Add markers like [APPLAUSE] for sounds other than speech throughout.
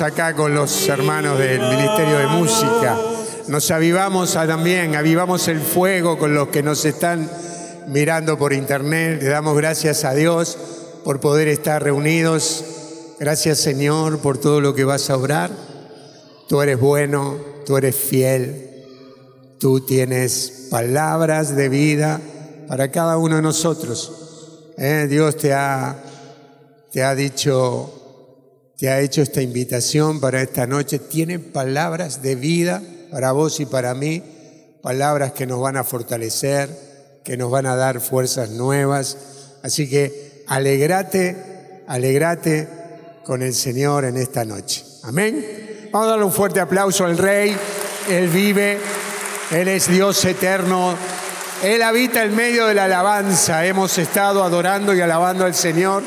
acá con los hermanos del Ministerio de Música. Nos avivamos también, avivamos el fuego con los que nos están mirando por internet. Le damos gracias a Dios por poder estar reunidos. Gracias Señor por todo lo que vas a obrar. Tú eres bueno, tú eres fiel. Tú tienes palabras de vida para cada uno de nosotros. ¿Eh? Dios te ha, te ha dicho, te ha hecho esta invitación para esta noche. Tiene palabras de vida para vos y para mí, palabras que nos van a fortalecer, que nos van a dar fuerzas nuevas. Así que alegrate, alegrate con el Señor en esta noche. Amén. Vamos a darle un fuerte aplauso al Rey. Él vive, Él es Dios eterno. Él habita en medio de la alabanza. Hemos estado adorando y alabando al Señor.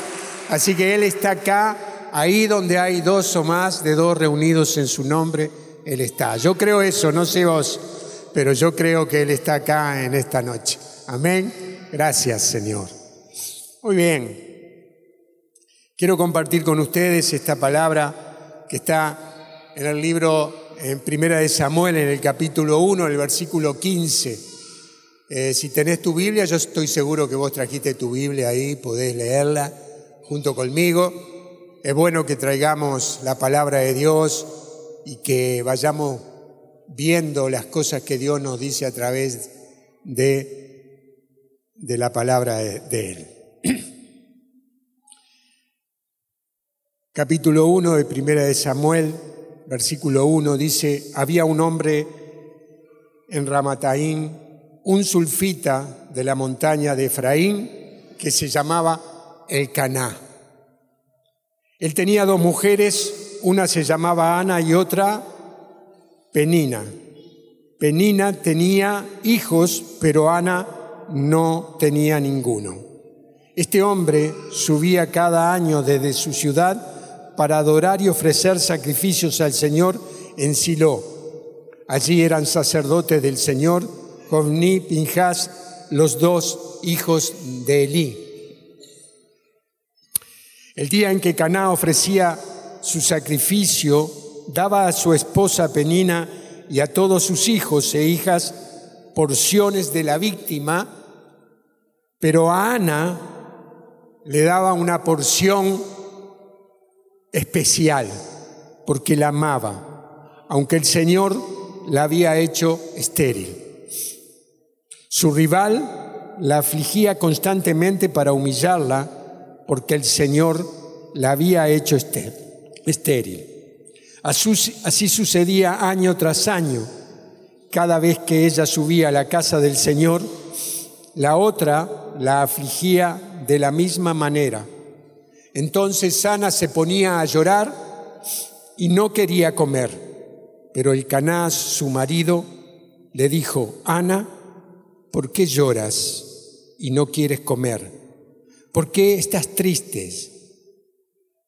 Así que Él está acá, ahí donde hay dos o más de dos reunidos en su nombre. Él está. Yo creo eso, no sé vos, pero yo creo que Él está acá en esta noche. Amén. Gracias, Señor. Muy bien. Quiero compartir con ustedes esta palabra que está en el libro en Primera de Samuel, en el capítulo 1, el versículo 15. Eh, si tenés tu Biblia, yo estoy seguro que vos trajiste tu Biblia ahí, podés leerla junto conmigo. Es bueno que traigamos la palabra de Dios y que vayamos viendo las cosas que Dios nos dice a través de de la palabra de Él. [CLEARS THROAT] Capítulo 1 de Primera de Samuel, versículo 1, dice, había un hombre en Ramataín, un sulfita de la montaña de Efraín, que se llamaba El Caná. Él tenía dos mujeres, una se llamaba Ana y otra Penina. Penina tenía hijos, pero Ana no tenía ninguno. Este hombre subía cada año desde su ciudad para adorar y ofrecer sacrificios al Señor en Silo. Allí eran sacerdotes del Señor, Jovni Pinjas, los dos hijos de Elí. El día en que Caná ofrecía su sacrificio, daba a su esposa Penina y a todos sus hijos e hijas porciones de la víctima, pero a Ana le daba una porción especial, porque la amaba, aunque el Señor la había hecho estéril. Su rival la afligía constantemente para humillarla, porque el Señor la había hecho estéril. Así sucedía año tras año cada vez que ella subía a la casa del Señor, la otra la afligía de la misma manera. Entonces Ana se ponía a llorar y no quería comer. Pero el Canás, su marido, le dijo, Ana, ¿por qué lloras y no quieres comer? ¿Por qué estás triste?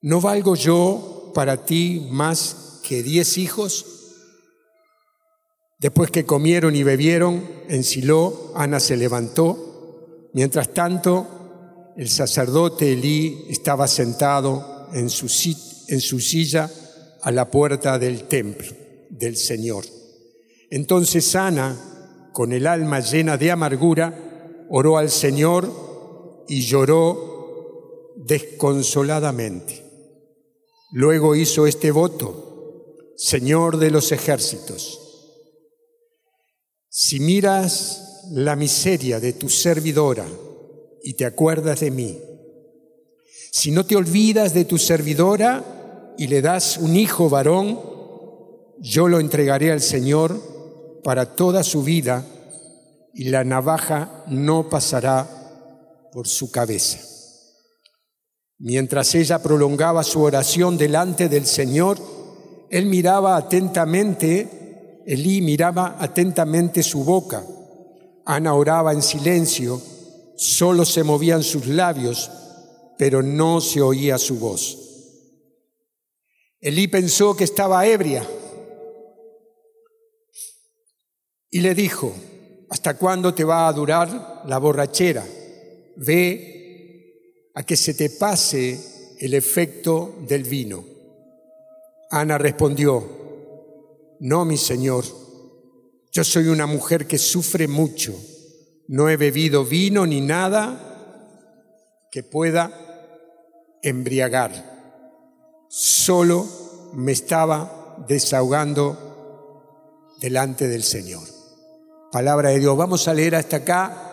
¿No valgo yo para ti más que diez hijos? Después que comieron y bebieron en Silo, Ana se levantó. Mientras tanto, el sacerdote Elí estaba sentado en su silla a la puerta del templo del Señor. Entonces Ana, con el alma llena de amargura, oró al Señor y lloró desconsoladamente. Luego hizo este voto, Señor de los ejércitos, si miras la miseria de tu servidora y te acuerdas de mí, si no te olvidas de tu servidora y le das un hijo varón, yo lo entregaré al Señor para toda su vida y la navaja no pasará por su cabeza. Mientras ella prolongaba su oración delante del Señor, él miraba atentamente Elí miraba atentamente su boca. Ana oraba en silencio, solo se movían sus labios, pero no se oía su voz. Elí pensó que estaba ebria y le dijo, ¿hasta cuándo te va a durar la borrachera? Ve a que se te pase el efecto del vino. Ana respondió, no, mi señor, yo soy una mujer que sufre mucho, no he bebido vino ni nada que pueda embriagar, solo me estaba desahogando delante del Señor. Palabra de Dios, vamos a leer hasta acá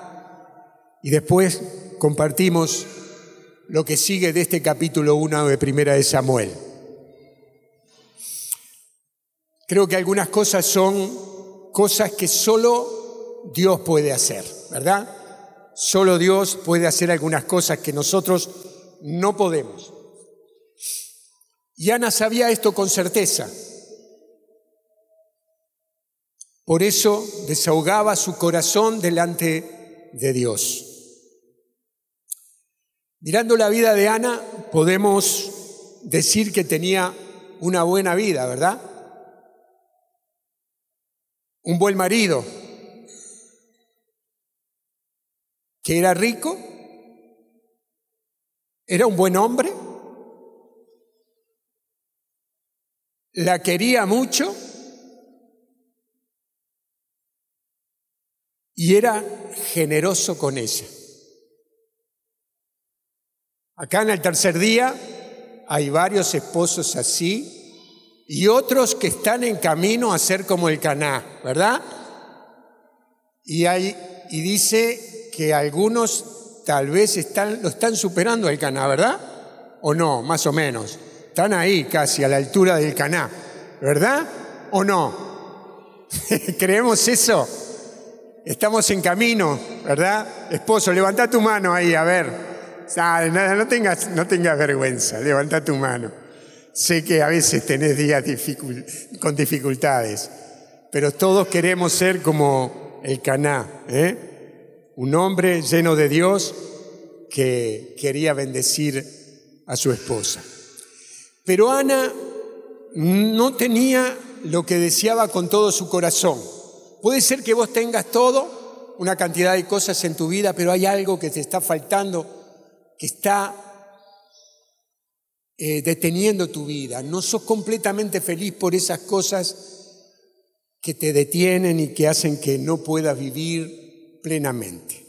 y después compartimos lo que sigue de este capítulo 1 de Primera de Samuel. Creo que algunas cosas son cosas que solo Dios puede hacer, ¿verdad? Solo Dios puede hacer algunas cosas que nosotros no podemos. Y Ana sabía esto con certeza. Por eso desahogaba su corazón delante de Dios. Mirando la vida de Ana, podemos decir que tenía una buena vida, ¿verdad? Un buen marido, que era rico, era un buen hombre, la quería mucho y era generoso con ella. Acá en el tercer día hay varios esposos así y otros que están en camino a ser como el Caná, ¿verdad? Y, hay, y dice que algunos tal vez están, lo están superando al Caná, ¿verdad? ¿O no? Más o menos. Están ahí casi a la altura del Caná, ¿verdad? ¿O no? [LAUGHS] ¿Creemos eso? Estamos en camino, ¿verdad? Esposo, levanta tu mano ahí, a ver. No tengas, no vergüenza, levanta tu mano. Sé que a veces tenés días con dificultades, pero todos queremos ser como el Caná, ¿eh? un hombre lleno de Dios que quería bendecir a su esposa. Pero Ana no tenía lo que deseaba con todo su corazón. Puede ser que vos tengas todo, una cantidad de cosas en tu vida, pero hay algo que te está faltando que está eh, deteniendo tu vida. No sos completamente feliz por esas cosas que te detienen y que hacen que no puedas vivir plenamente.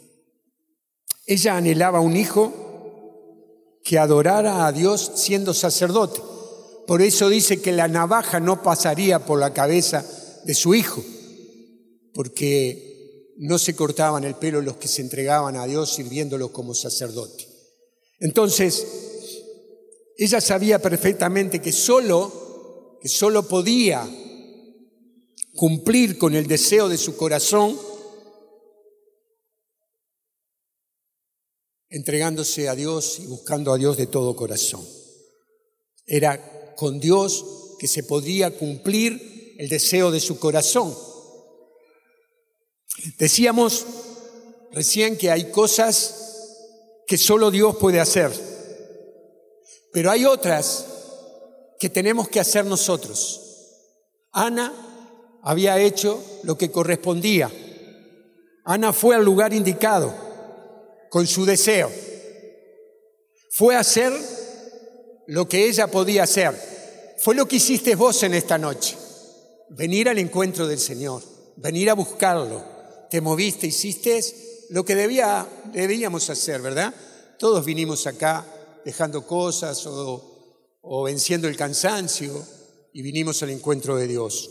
Ella anhelaba un hijo que adorara a Dios siendo sacerdote. Por eso dice que la navaja no pasaría por la cabeza de su hijo, porque no se cortaban el pelo los que se entregaban a Dios sirviéndolo como sacerdote. Entonces, ella sabía perfectamente que solo, que solo podía cumplir con el deseo de su corazón entregándose a Dios y buscando a Dios de todo corazón. Era con Dios que se podría cumplir el deseo de su corazón. Decíamos recién que hay cosas que solo Dios puede hacer. Pero hay otras que tenemos que hacer nosotros. Ana había hecho lo que correspondía. Ana fue al lugar indicado con su deseo. Fue a hacer lo que ella podía hacer. Fue lo que hiciste vos en esta noche. Venir al encuentro del Señor, venir a buscarlo. Te moviste, hiciste lo que debía, debíamos hacer, ¿verdad? Todos vinimos acá dejando cosas o, o venciendo el cansancio y vinimos al encuentro de Dios.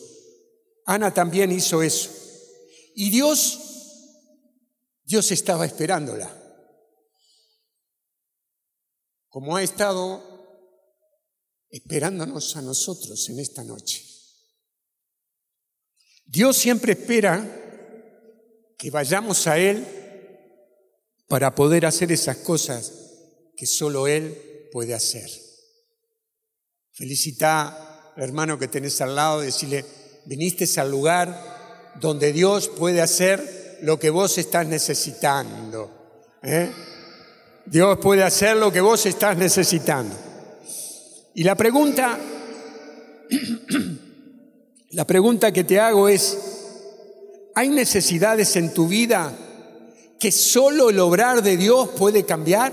Ana también hizo eso. Y Dios, Dios estaba esperándola. Como ha estado esperándonos a nosotros en esta noche. Dios siempre espera que vayamos a Él para poder hacer esas cosas que solo Él puede hacer. Felicita hermano que tenés al lado, decirle, viniste al lugar donde Dios puede hacer lo que vos estás necesitando. ¿eh? Dios puede hacer lo que vos estás necesitando. Y la pregunta, [CLEARS THROAT] la pregunta que te hago es, ¿hay necesidades en tu vida que solo el obrar de Dios puede cambiar?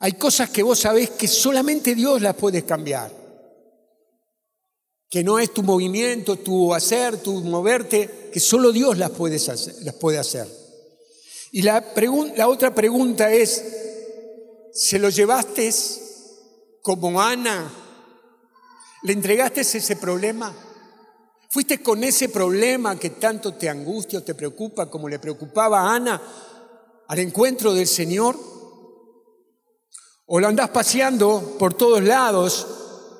Hay cosas que vos sabés que solamente Dios las puede cambiar. Que no es tu movimiento, tu hacer, tu moverte, que solo Dios las, hacer, las puede hacer. Y la, la otra pregunta es, ¿se lo llevaste como Ana? ¿Le entregaste ese problema? ¿Fuiste con ese problema que tanto te angustia o te preocupa como le preocupaba a Ana al encuentro del Señor? ¿O lo andás paseando por todos lados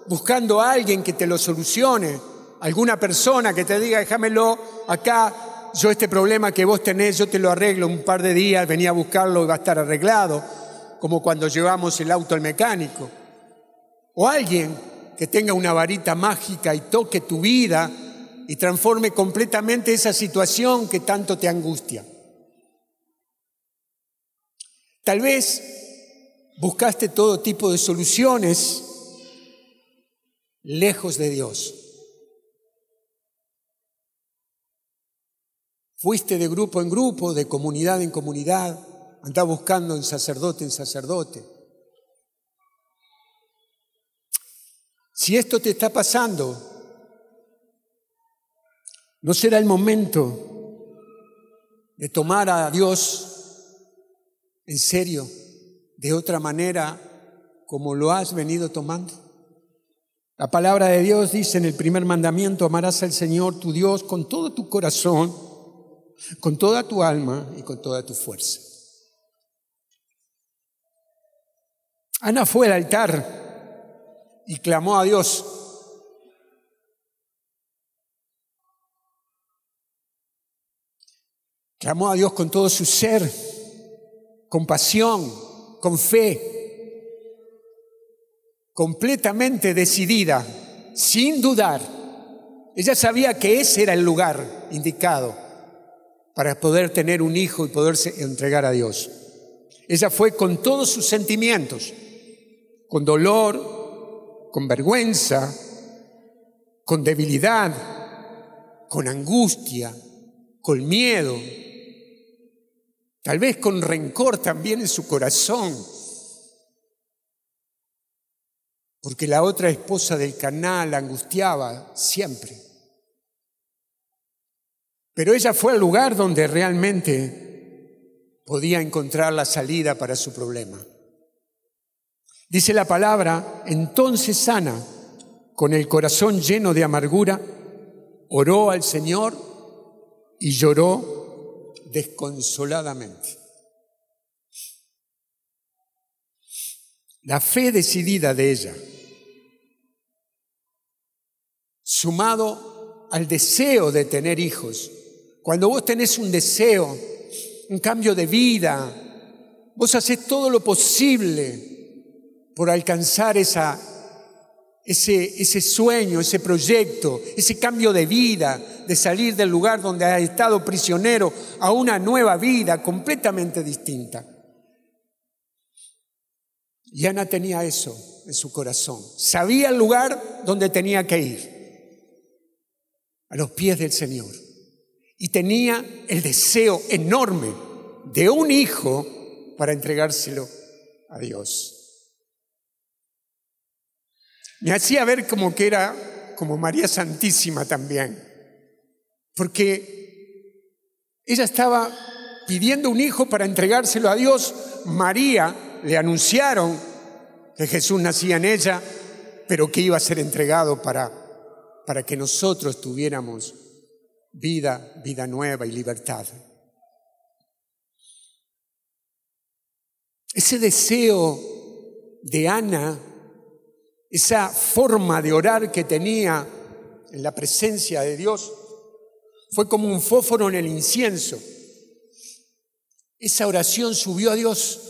buscando a alguien que te lo solucione? Alguna persona que te diga, déjamelo acá, yo este problema que vos tenés, yo te lo arreglo un par de días, venía a buscarlo y va a estar arreglado, como cuando llevamos el auto al mecánico. O alguien que tenga una varita mágica y toque tu vida y transforme completamente esa situación que tanto te angustia. Tal vez buscaste todo tipo de soluciones lejos de Dios. Fuiste de grupo en grupo, de comunidad en comunidad, andás buscando en sacerdote en sacerdote. Si esto te está pasando, ¿No será el momento de tomar a Dios en serio de otra manera como lo has venido tomando? La palabra de Dios dice en el primer mandamiento, amarás al Señor tu Dios con todo tu corazón, con toda tu alma y con toda tu fuerza. Ana fue al altar y clamó a Dios, Clamó a Dios con todo su ser, con pasión, con fe, completamente decidida, sin dudar. Ella sabía que ese era el lugar indicado para poder tener un hijo y poderse entregar a Dios. Ella fue con todos sus sentimientos, con dolor, con vergüenza, con debilidad, con angustia, con miedo, tal vez con rencor también en su corazón, porque la otra esposa del canal angustiaba siempre. Pero ella fue al lugar donde realmente podía encontrar la salida para su problema. Dice la palabra, entonces Ana, con el corazón lleno de amargura, oró al Señor y lloró desconsoladamente. La fe decidida de ella, sumado al deseo de tener hijos, cuando vos tenés un deseo, un cambio de vida, vos haces todo lo posible por alcanzar esa ese, sueño, ese proyecto, ese cambio de vida, de salir del lugar donde has estado prisionero a una nueva vida completamente distinta. Y Ana tenía eso en su corazón. Sabía el lugar donde tenía que ir, a los pies del Señor. Y tenía el deseo enorme de un hijo para entregárselo a Dios. Me hacía ver como que era como María Santísima también, porque ella estaba pidiendo un hijo para entregárselo a Dios. María le anunciaron que Jesús nacía en ella, pero que iba a ser entregado para, para que nosotros tuviéramos vida, vida nueva y libertad. Ese deseo de Ana esa forma de orar que tenía en la presencia de Dios fue como un fósforo en el incienso. Esa oración subió a Dios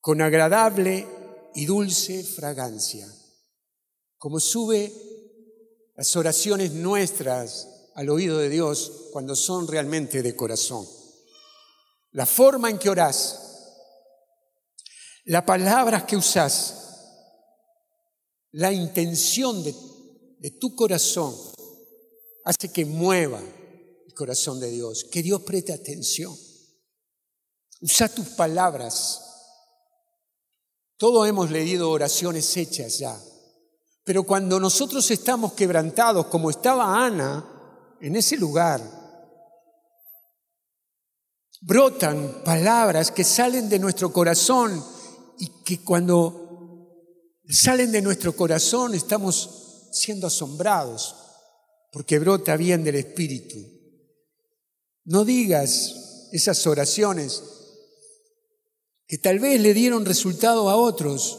con agradable y dulce fragancia, como sube las oraciones nuestras al oído de Dios cuando son realmente de corazón. La forma en que orás, las palabras que usás, la intención de, tu corazón hace que mueva el corazón de Dios, que Dios preste atención. Usa tus palabras Todos hemos leído oraciones hechas ya. Pero cuando nosotros estamos quebrantados, como estaba Ana en ese lugar, brotan palabras que salen de nuestro corazón y que cuando salen de nuestro corazón estamos siendo asombrados porque brota bien del Espíritu. No digas esas oraciones que tal vez le dieron resultado a otros,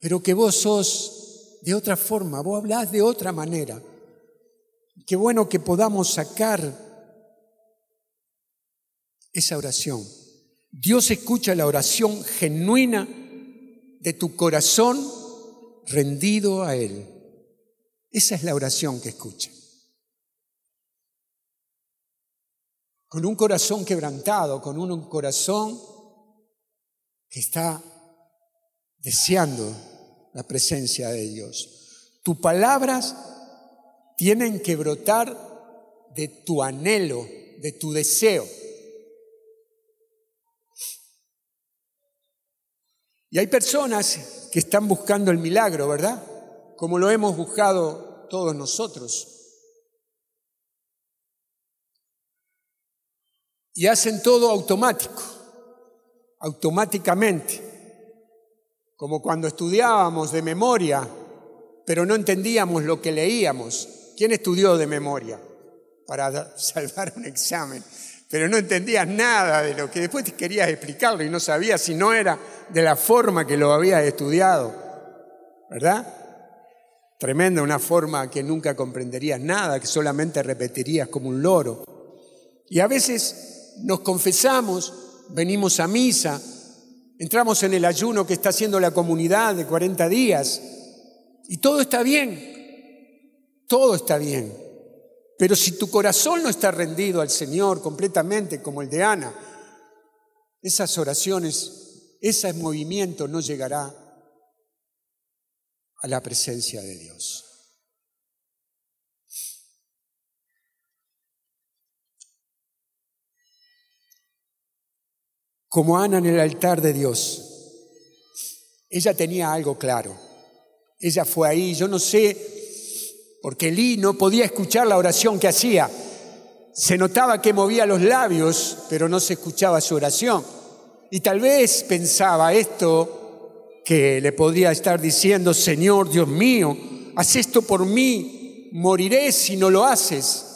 pero que vos sos de otra forma, vos hablás de otra manera. Qué bueno que podamos sacar esa oración. Dios escucha la oración genuina de tu corazón rendido a Él. Esa es la oración que escucha. Con un corazón quebrantado, con un corazón que está deseando la presencia de Dios. Tus palabras tienen que brotar de tu anhelo, de tu deseo. Y hay personas que están buscando el milagro, ¿verdad? Como lo hemos buscado todos nosotros. Y hacen todo automático automáticamente, como cuando estudiábamos de memoria, pero no entendíamos lo que leíamos. ¿Quién estudió de memoria para [LAUGHS] salvar un examen? Pero no entendías nada de lo que después querías explicarlo y no sabías si no era de la forma que lo habías estudiado, ¿verdad? Tremenda, una forma que nunca comprenderías nada, que solamente repetirías como un loro. Y a veces nos confesamos venimos a misa, entramos en el ayuno que está haciendo la comunidad de 40 días y todo está bien, todo está bien. Pero si tu corazón no está rendido al Señor completamente como el de Ana, esas oraciones, ese movimiento no llegará a la presencia de Dios. como Ana en el altar de Dios. Ella tenía algo claro. Ella fue ahí, yo no sé, porque Elí no podía escuchar la oración que hacía. Se notaba que movía los labios, pero no se escuchaba su oración. Y tal vez pensaba esto que le podría estar diciendo, Señor Dios mío, haz esto por mí, moriré si no lo haces.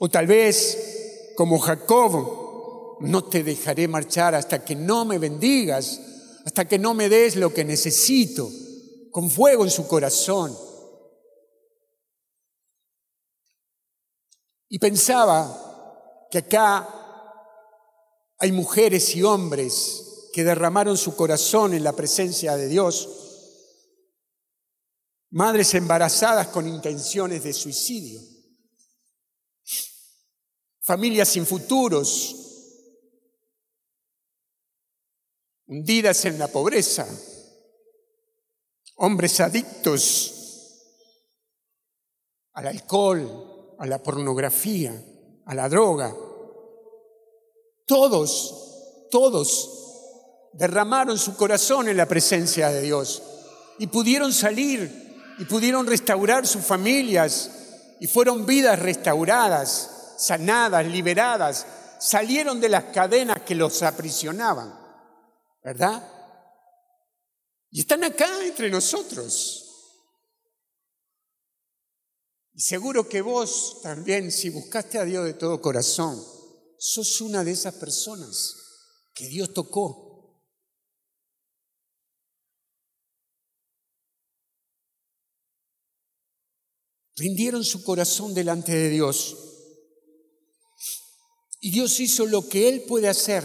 O tal vez, como Jacob, no te dejaré marchar hasta que no me bendigas, hasta que no me des lo que necesito, con fuego en su corazón. Y pensaba que acá hay mujeres y hombres que derramaron su corazón en la presencia de Dios, madres embarazadas con intenciones de suicidio, familias sin futuros, hundidas en la pobreza, hombres adictos al alcohol, a la pornografía, a la droga. Todos, todos derramaron su corazón en la presencia de Dios y pudieron salir y pudieron restaurar sus familias y fueron vidas restauradas, sanadas, liberadas, salieron de las cadenas que los aprisionaban. ¿verdad? Y están acá entre nosotros. Y seguro que vos también, si buscaste a Dios de todo corazón, sos una de esas personas que Dios tocó. Rindieron su corazón delante de Dios. Y Dios hizo lo que Él puede hacer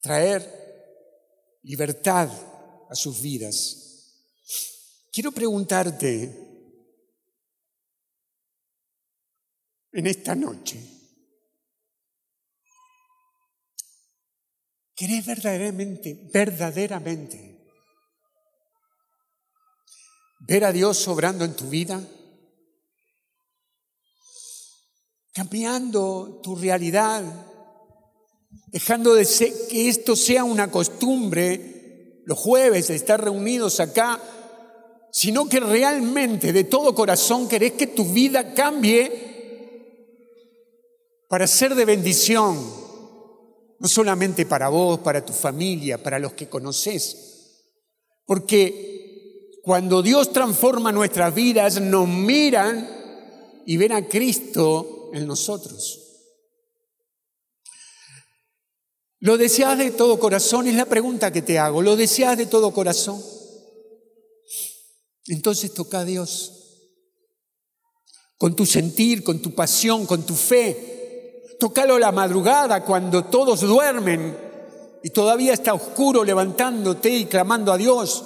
traer libertad a sus vidas. Quiero preguntarte en esta noche, ¿querés verdaderamente, verdaderamente ver a Dios obrando en tu vida? Cambiando tu realidad dejando de que esto sea una costumbre, los jueves, estar reunidos acá, sino que realmente de todo corazón querés que tu vida cambie para ser de bendición, no solamente para vos, para tu familia, para los que conoces. Porque cuando Dios transforma nuestras vidas, nos miran y ven a Cristo en nosotros. ¿Lo deseas de todo corazón? Es la pregunta que te hago. ¿Lo deseas de todo corazón? Entonces toca a Dios. Con tu sentir, con tu pasión, con tu fe. Tócalo la madrugada cuando todos duermen y todavía está oscuro levantándote y clamando a Dios.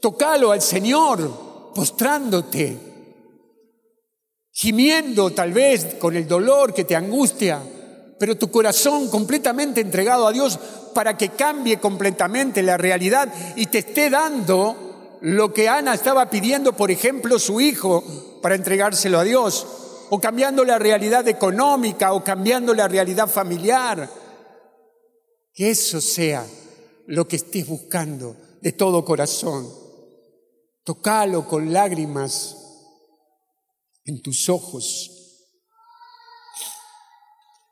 Tócalo al Señor postrándote, gimiendo tal vez con el dolor que te angustia pero tu corazón completamente entregado a Dios para que cambie completamente la realidad y te esté dando lo que Ana estaba pidiendo, por ejemplo, su hijo, para entregárselo a Dios, o cambiando la realidad económica, o cambiando la realidad familiar. Que eso sea lo que estés buscando de todo corazón. Tocalo con lágrimas en tus ojos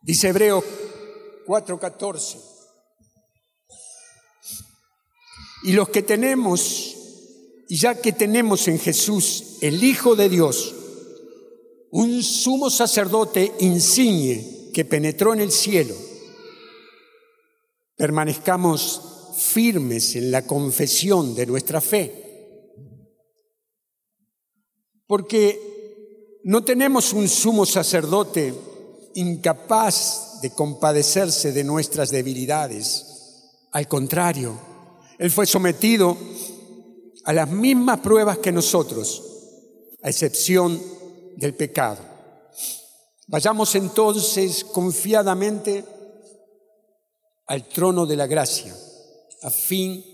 Dice Hebreo 4:14. Y los que tenemos, y ya que tenemos en Jesús, el Hijo de Dios, un sumo sacerdote insigne que penetró en el cielo, permanezcamos firmes en la confesión de nuestra fe. Porque no tenemos un sumo sacerdote incapaz de compadecerse de nuestras debilidades. Al contrario, Él fue sometido a las mismas pruebas que nosotros, a excepción del pecado. Vayamos entonces confiadamente al trono de la gracia, a fin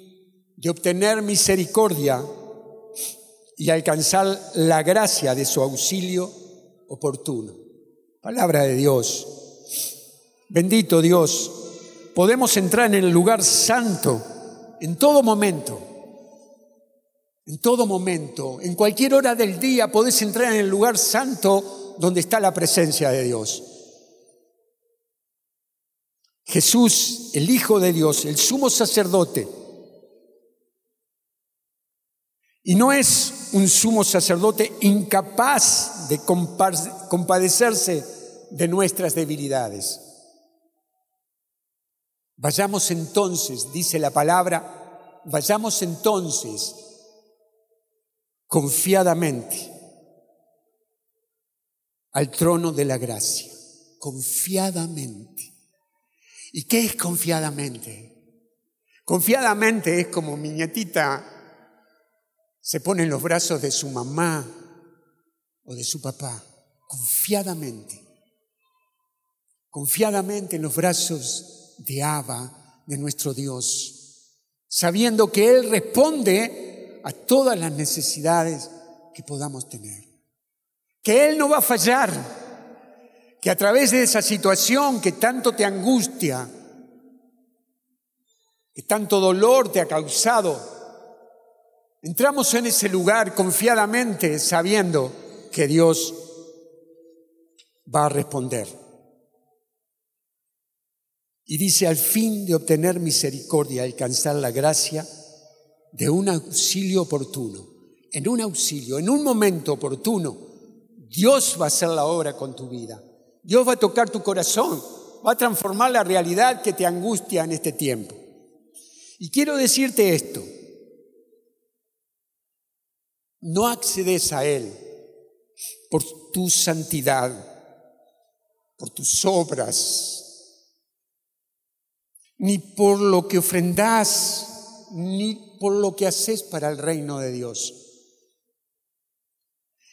de obtener misericordia y alcanzar la gracia de su auxilio oportuno. Palabra de Dios. Bendito Dios. Podemos entrar en el lugar santo en todo momento. En todo momento, en cualquier hora del día podés entrar en el lugar santo donde está la presencia de Dios. Jesús, el Hijo de Dios, el sumo sacerdote, y no es un sumo sacerdote incapaz de compadecerse de nuestras debilidades. Vayamos entonces, dice la palabra, vayamos entonces confiadamente al trono de la gracia, confiadamente. ¿Y qué es confiadamente? Confiadamente es como mi nietita se pone en los brazos de su mamá o de su papá, confiadamente, confiadamente en los brazos de Abba, de nuestro Dios, sabiendo que Él responde a todas las necesidades que podamos tener, que Él no va a fallar, que a través de esa situación que tanto te angustia, que tanto dolor te ha causado, Entramos en ese lugar confiadamente sabiendo que Dios va a responder. Y dice, al fin de obtener misericordia, alcanzar la gracia de un auxilio oportuno. En un auxilio, en un momento oportuno, Dios va a hacer la obra con tu vida. Dios va a tocar tu corazón, va a transformar la realidad que te angustia en este tiempo. Y quiero decirte esto, no accedes a Él por tu santidad, por tus obras, ni por lo que ofrendas, ni por lo que haces para el reino de Dios.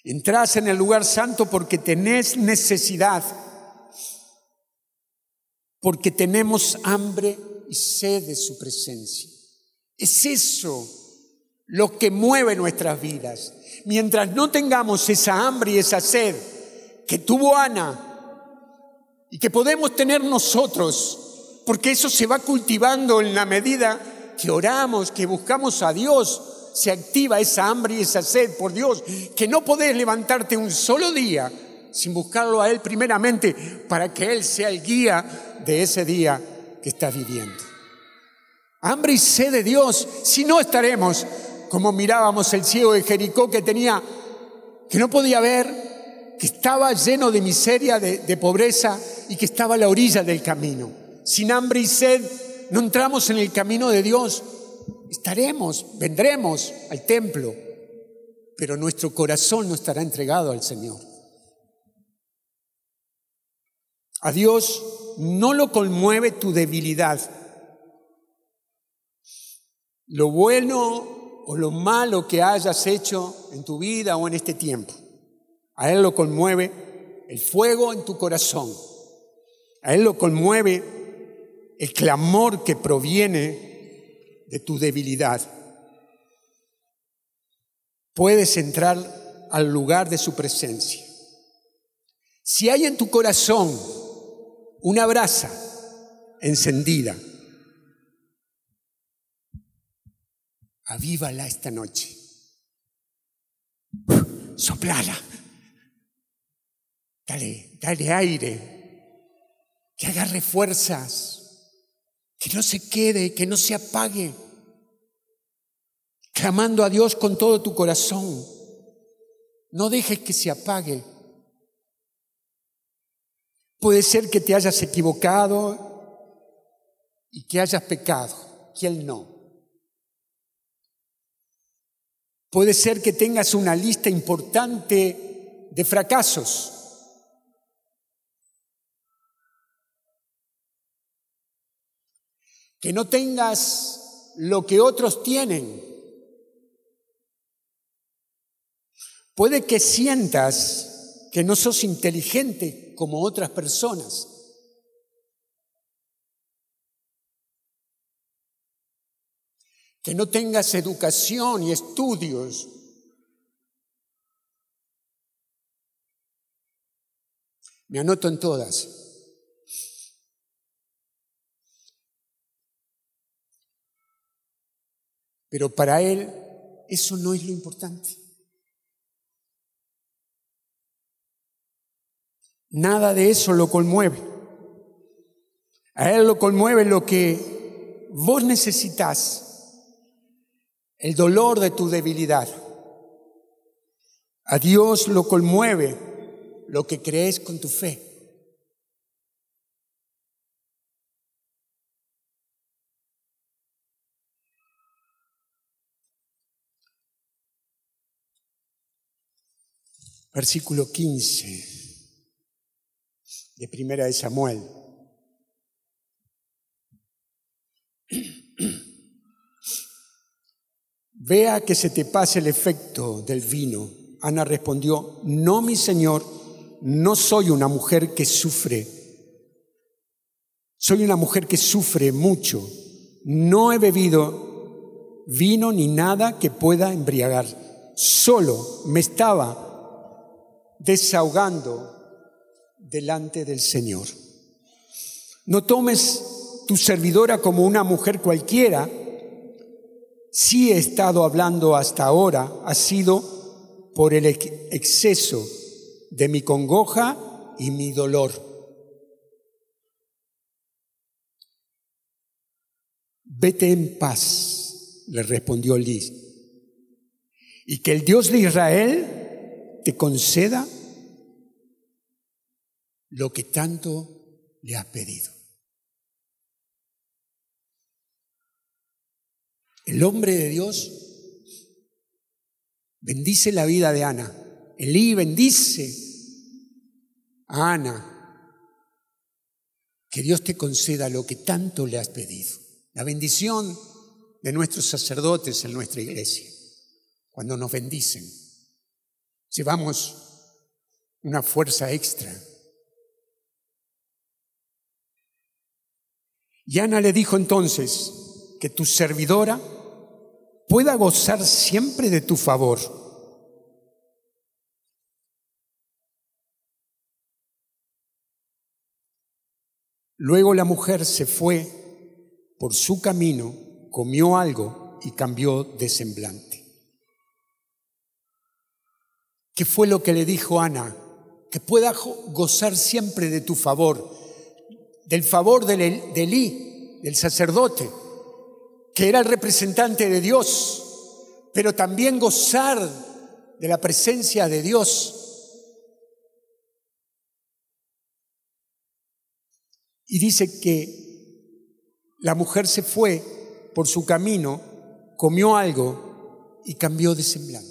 Entrás en el lugar santo porque tenés necesidad, porque tenemos hambre y sed de su presencia. Es eso lo que mueve nuestras vidas. Mientras no tengamos esa hambre y esa sed que tuvo Ana, y que podemos tener nosotros, porque eso se va cultivando en la medida que oramos, que buscamos a Dios, se activa esa hambre y esa sed por Dios, que no podés levantarte un solo día sin buscarlo a Él primeramente para que Él sea el guía de ese día que estás viviendo. Hambre y sed de Dios, si no estaremos como mirábamos el ciego de Jericó que tenía, que no podía ver, que estaba lleno de miseria, de, de pobreza y que estaba a la orilla del camino. Sin hambre y sed no entramos en el camino de Dios. Estaremos, vendremos al templo, pero nuestro corazón no estará entregado al Señor. A Dios no lo conmueve tu debilidad. Lo bueno o lo malo que hayas hecho en tu vida o en este tiempo. A Él lo conmueve el fuego en tu corazón. A Él lo conmueve el clamor que proviene de tu debilidad. Puedes entrar al lugar de su presencia. Si hay en tu corazón una brasa encendida. Avívala esta noche. Soplala. Dale, dale aire. Que agarre fuerzas. Que no se quede, que no se apague. Clamando a Dios con todo tu corazón. No dejes que se apague. Puede ser que te hayas equivocado y que hayas pecado, que Él no. Puede ser que tengas una lista importante de fracasos. Que no tengas lo que otros tienen. Puede que sientas que no sos inteligente como otras personas. Que no tengas educación y estudios. Me anoto en todas. Pero para él eso no es lo importante. Nada de eso lo conmueve. A Él lo conmueve lo que vos necesitas, el dolor de tu debilidad. A Dios lo conmueve lo que crees con tu fe. Versículo 15 de Primera de Samuel. Vea que se te pase el efecto del vino. Ana respondió, no, mi señor, no soy una mujer que sufre. Soy una mujer que sufre mucho. No he bebido vino ni nada que pueda embriagar. Solo me estaba desahogando delante del Señor. No tomes tu servidora como una mujer cualquiera. Si he estado hablando hasta ahora, ha sido por el exceso de mi congoja y mi dolor. Vete en paz, le respondió Liz, y que el Dios de Israel te conceda lo que tanto le ha pedido. El hombre de Dios bendice la vida de Ana. Elí bendice a Ana. Que Dios te conceda lo que tanto le has pedido. La bendición de nuestros sacerdotes en nuestra iglesia. Cuando nos bendicen, llevamos una fuerza extra Y Ana le dijo entonces que tu servidora pueda gozar siempre de tu favor. Luego la mujer se fue por su camino, comió algo y cambió de semblante. ¿Qué fue lo que le dijo Ana? Que pueda gozar siempre de tu favor, del favor del Elí, del sacerdote, que era el representante de Dios, pero también gozar de la presencia de Dios Y dice que la mujer se fue por su camino, comió algo y cambió de semblante.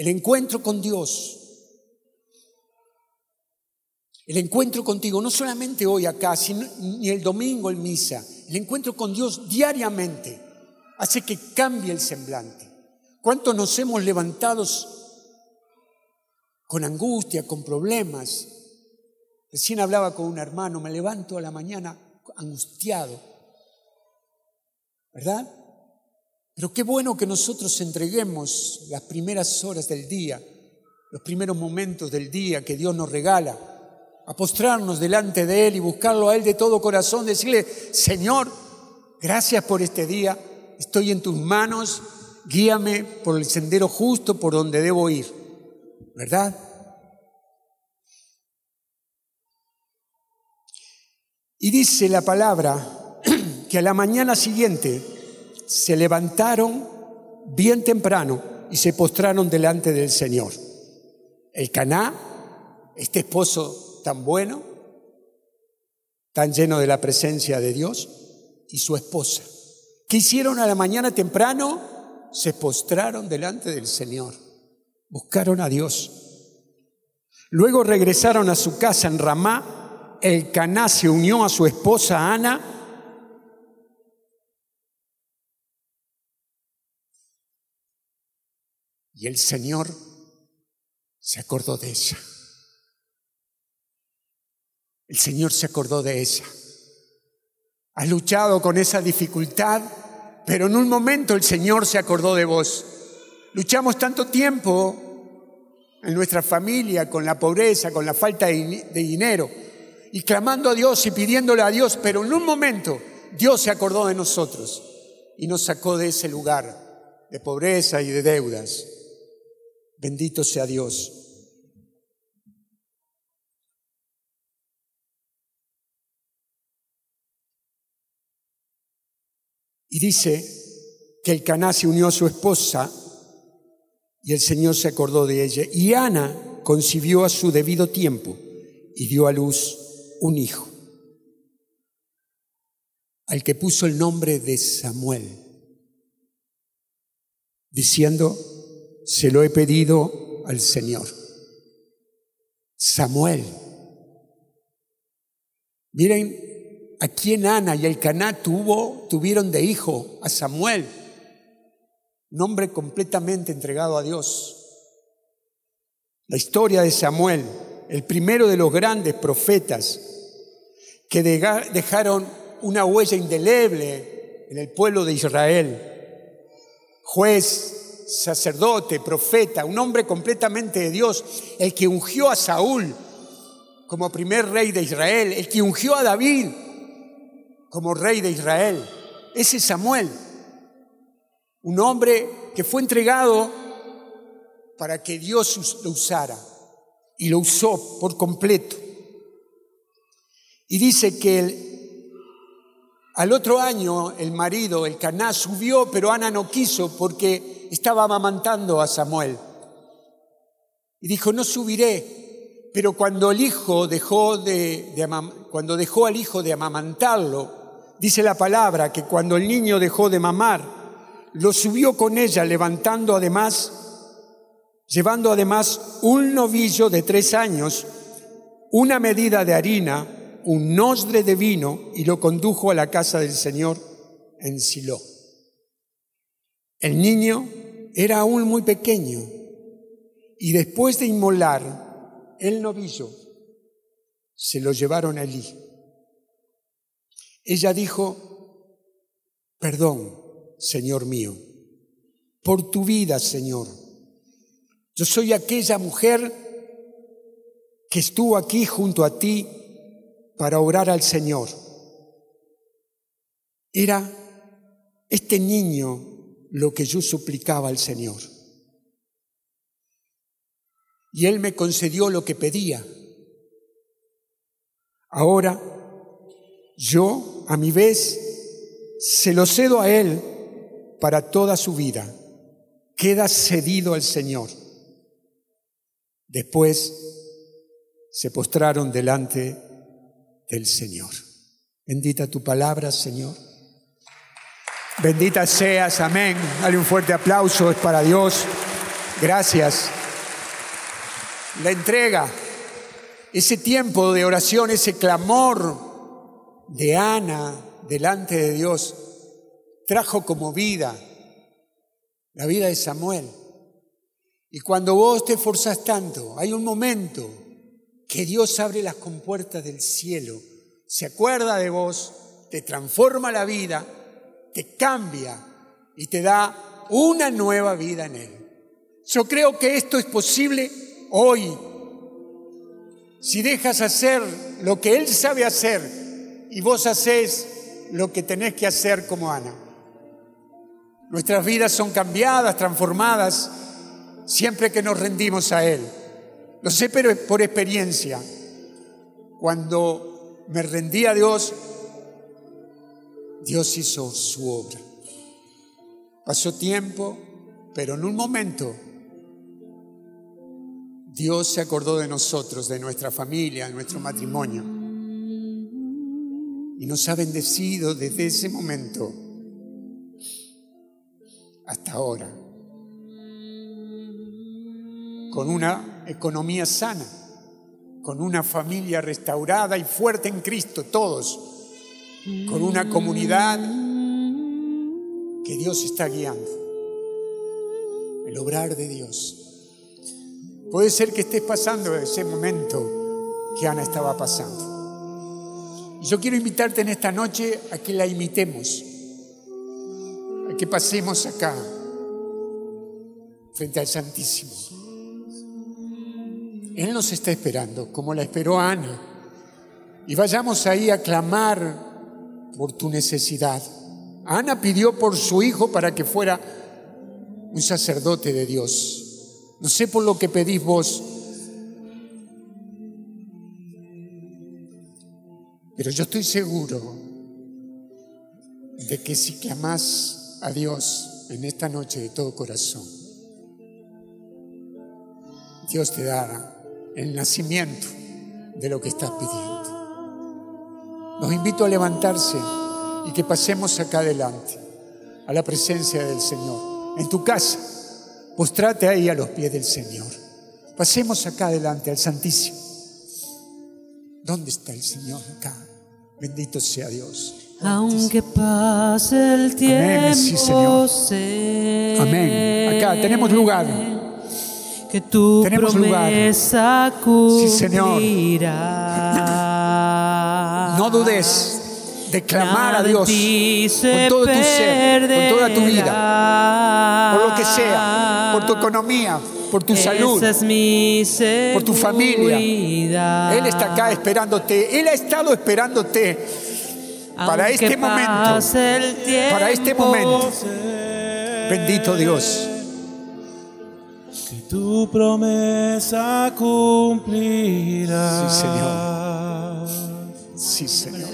El encuentro con Dios, el encuentro contigo, no solamente hoy acá, sino, ni el domingo en misa, el encuentro con Dios diariamente hace que cambie el semblante. ¿Cuántos nos hemos levantado con angustia, con problemas, Recién hablaba con un hermano, me levanto a la mañana angustiado, ¿verdad? Pero qué bueno que nosotros entreguemos las primeras horas del día, los primeros momentos del día que Dios nos regala, a postrarnos delante de Él y buscarlo a Él de todo corazón, decirle, Señor, gracias por este día, estoy en tus manos, guíame por el sendero justo por donde debo ir, ¿verdad? Y dice la palabra [CLEARS THROAT] que a la mañana siguiente se levantaron bien temprano y se postraron delante del Señor. El Caná, este esposo tan bueno, tan lleno de la presencia de Dios, y su esposa. ¿Qué hicieron a la mañana temprano? Se postraron delante del Señor, buscaron a Dios. Luego regresaron a su casa en Ramá el Caná se unió a su esposa Ana. Y el Señor se acordó de ella. El Señor se acordó de ella. Has luchado con esa dificultad, pero en un momento el Señor se acordó de vos. Luchamos tanto tiempo en nuestra familia con la pobreza, con la falta de dinero y clamando a Dios y pidiéndole a Dios, pero en un momento Dios se acordó de nosotros y nos sacó de ese lugar de pobreza y de deudas. Bendito sea Dios. Y dice que el Caná se unió a su esposa y el Señor se acordó de ella. Y Ana concibió a su debido tiempo y dio a luz un hijo, al que puso el nombre de Samuel, diciendo, se lo he pedido al Señor. Samuel. Miren a quién Ana y el Caná tuvo, tuvieron de hijo a Samuel, nombre completamente entregado a Dios. La historia de Samuel, el primero de los grandes profetas, que dejaron una huella indeleble en el pueblo de Israel. Juez, sacerdote, profeta, un hombre completamente de Dios, el que ungió a Saúl como primer rey de Israel, el que ungió a David como rey de Israel. Ese es Samuel, un hombre que fue entregado para que Dios lo usara y lo usó por completo. Y dice que al otro año el marido, el Caná, subió, pero Ana no quiso porque estaba amamantando a Samuel. Y dijo, no subiré. Pero cuando el hijo dejó de, cuando dejó al hijo de amamantarlo, dice la palabra que cuando el niño dejó de mamar, lo subió con ella, levantando además, llevando además un novillo de tres años, una medida de harina, un nosdre de vino y lo condujo a la casa del Señor en Silo. El niño era aún muy pequeño y después de inmolar el novillo, se lo llevaron a Elí. Ella dijo, perdón, Señor mío, por tu vida, Señor. Yo soy aquella mujer que estuvo aquí junto a ti para orar al Señor. Era este niño lo que yo suplicaba al Señor. Y Él me concedió lo que pedía. Ahora yo, a mi vez, se lo cedo a Él para toda su vida. Queda cedido al Señor. Después se postraron delante del Señor. Bendita tu palabra, Señor. Bendita seas, amén. Dale un fuerte aplauso, es para Dios. Gracias. La entrega, ese tiempo de oración, ese clamor de Ana delante de Dios, trajo como vida la vida de Samuel. Y cuando vos te esforzás tanto, hay un momento que Dios abre las compuertas del cielo, se acuerda de vos, te transforma la vida, te cambia y te da una nueva vida en Él. Yo creo que esto es posible hoy. Si dejas hacer lo que Él sabe hacer y vos haces lo que tenés que hacer como Ana. Nuestras vidas son cambiadas, transformadas, siempre que nos rendimos a Él. Lo sé pero por experiencia. Cuando me rendí a Dios, Dios hizo su obra. Pasó tiempo, pero en un momento Dios se acordó de nosotros, de nuestra familia, de nuestro matrimonio. Y nos ha bendecido desde ese momento hasta ahora. Con una economía sana, con una familia restaurada y fuerte en Cristo, todos, con una comunidad que Dios está guiando. El obrar de Dios. Puede ser que estés pasando ese momento que Ana estaba pasando. Y yo quiero invitarte en esta noche a que la imitemos, a que pasemos acá, frente al Santísimo. Él nos está esperando, como la esperó Ana. Y vayamos ahí a clamar por tu necesidad. Ana pidió por su hijo para que fuera un sacerdote de Dios. No sé por lo que pedís vos, pero yo estoy seguro de que si clamás a Dios en esta noche de todo corazón, Dios te dará el nacimiento de lo que estás pidiendo. Los invito a levantarse y que pasemos acá adelante, a la presencia del Señor, en tu casa Postrate ahí a los pies del Señor. Pasemos acá adelante al Santísimo. ¿Dónde está el Señor acá? Bendito sea Dios. Aunque pase el tiempo, Amén, sí, Señor. sé Amén. Acá tenemos lugar. Que tu Tenemos lugar. promesa Sí, Señor. No dudes de clamar a Dios con todo tu ser, con toda tu vida, por lo que sea, por tu economía, por tu salud. Por tu familia. Él está acá esperándote. Él ha estado esperándote para este momento. Para este momento. Bendito Dios. que tu promesa cumplirá. Sí, Señor. Sí, Señor.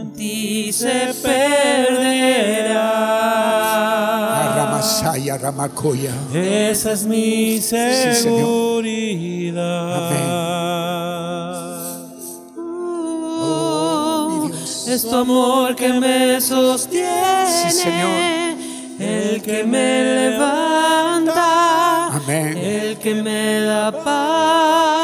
en ti se perderá. Aramasaya, Ramakoya. Esa es mi seguridad. Oh, mi Dios. Es tu amor que me sostiene, Sí, Señor. el que me levanta, Amén. el que me da paz,